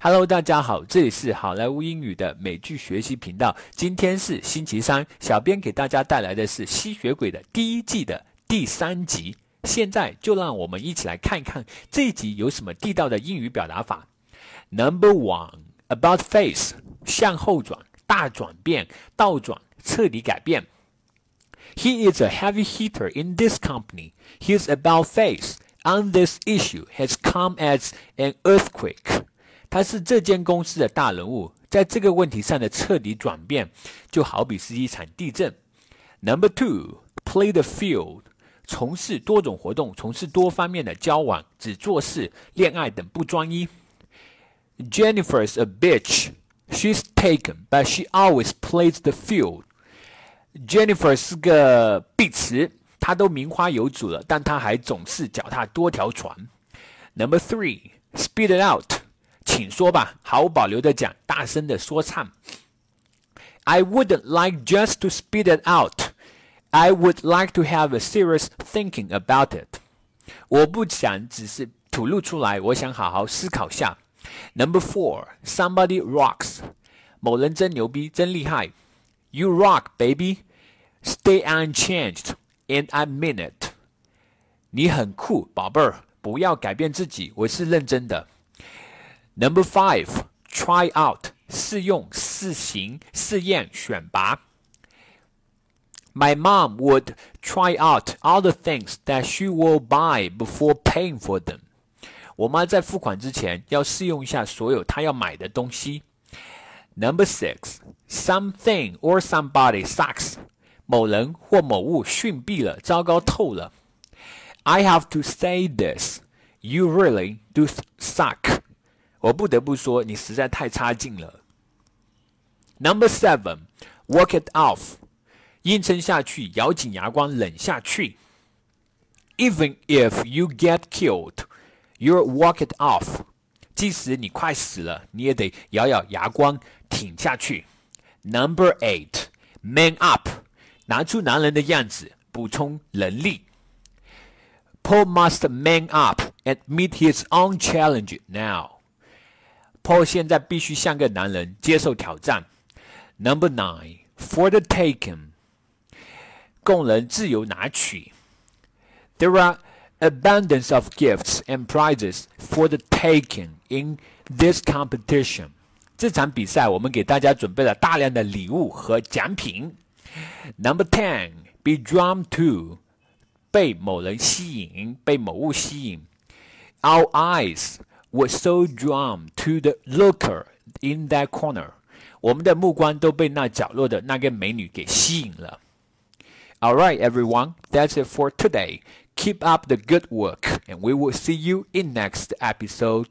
Hello，大家好，这里是好莱坞英语的美剧学习频道。今天是星期三，小编给大家带来的是《吸血鬼》的第一季的第三集。现在就让我们一起来看一看这一集有什么地道的英语表达法。Number one about face，向后转，大转变，倒转，彻底改变。He is a heavy hitter in this company. His about face on this issue has come as an earthquake. 他是这间公司的大人物，在这个问题上的彻底转变，就好比是一场地震。Number two, play the field，从事多种活动，从事多方面的交往，只做事、恋爱等不专一。Jennifer's a bitch. She's taken, but she always plays the field. Jennifer 是个碧池，她都名花有主了，但她还总是脚踏多条船。Number three, speed it out. 请说吧，毫无保留的讲，大声的说唱。I wouldn't like just to spit it out. I would like to have a serious thinking about it. 我不想只是吐露出来，我想好好思考下。Number four, somebody rocks. 某人真牛逼，真厉害。You rock, baby. Stay unchanged, and I mean it. 你很酷，宝贝儿，不要改变自己，我是认真的。 Number five, try out，试用、试行、试验、选拔。My mom would try out all the things that she will buy before paying for them. 我妈在付款之前要试用一下所有她要买的东西。Number six, something or somebody sucks. 某人或某物逊毙了，糟糕透了。I have to say this. You really do suck. 我不得不说，你实在太差劲了。Number seven, work it off，硬撑下去，咬紧牙关忍下去。Even if you get killed, you work it off。即使你快死了，你也得咬咬牙关挺下去。Number eight, man up，拿出男人的样子，补充能力。Paul must man up and meet his own challenge now。 Paul 现在必须像个男人接受挑战。Number nine, for the taken，供人自由拿取。There are abundance of gifts and prizes for the taken in this competition。这场比赛，我们给大家准备了大量的礼物和奖品。Number ten, be drawn to，被某人吸引，被某物吸引。Our eyes was so drawn to the looker in that corner，我们的目光都被那角落的那个美女给吸引了。All right, everyone, that's it for today. Keep up the good work, and we will see you in next episode.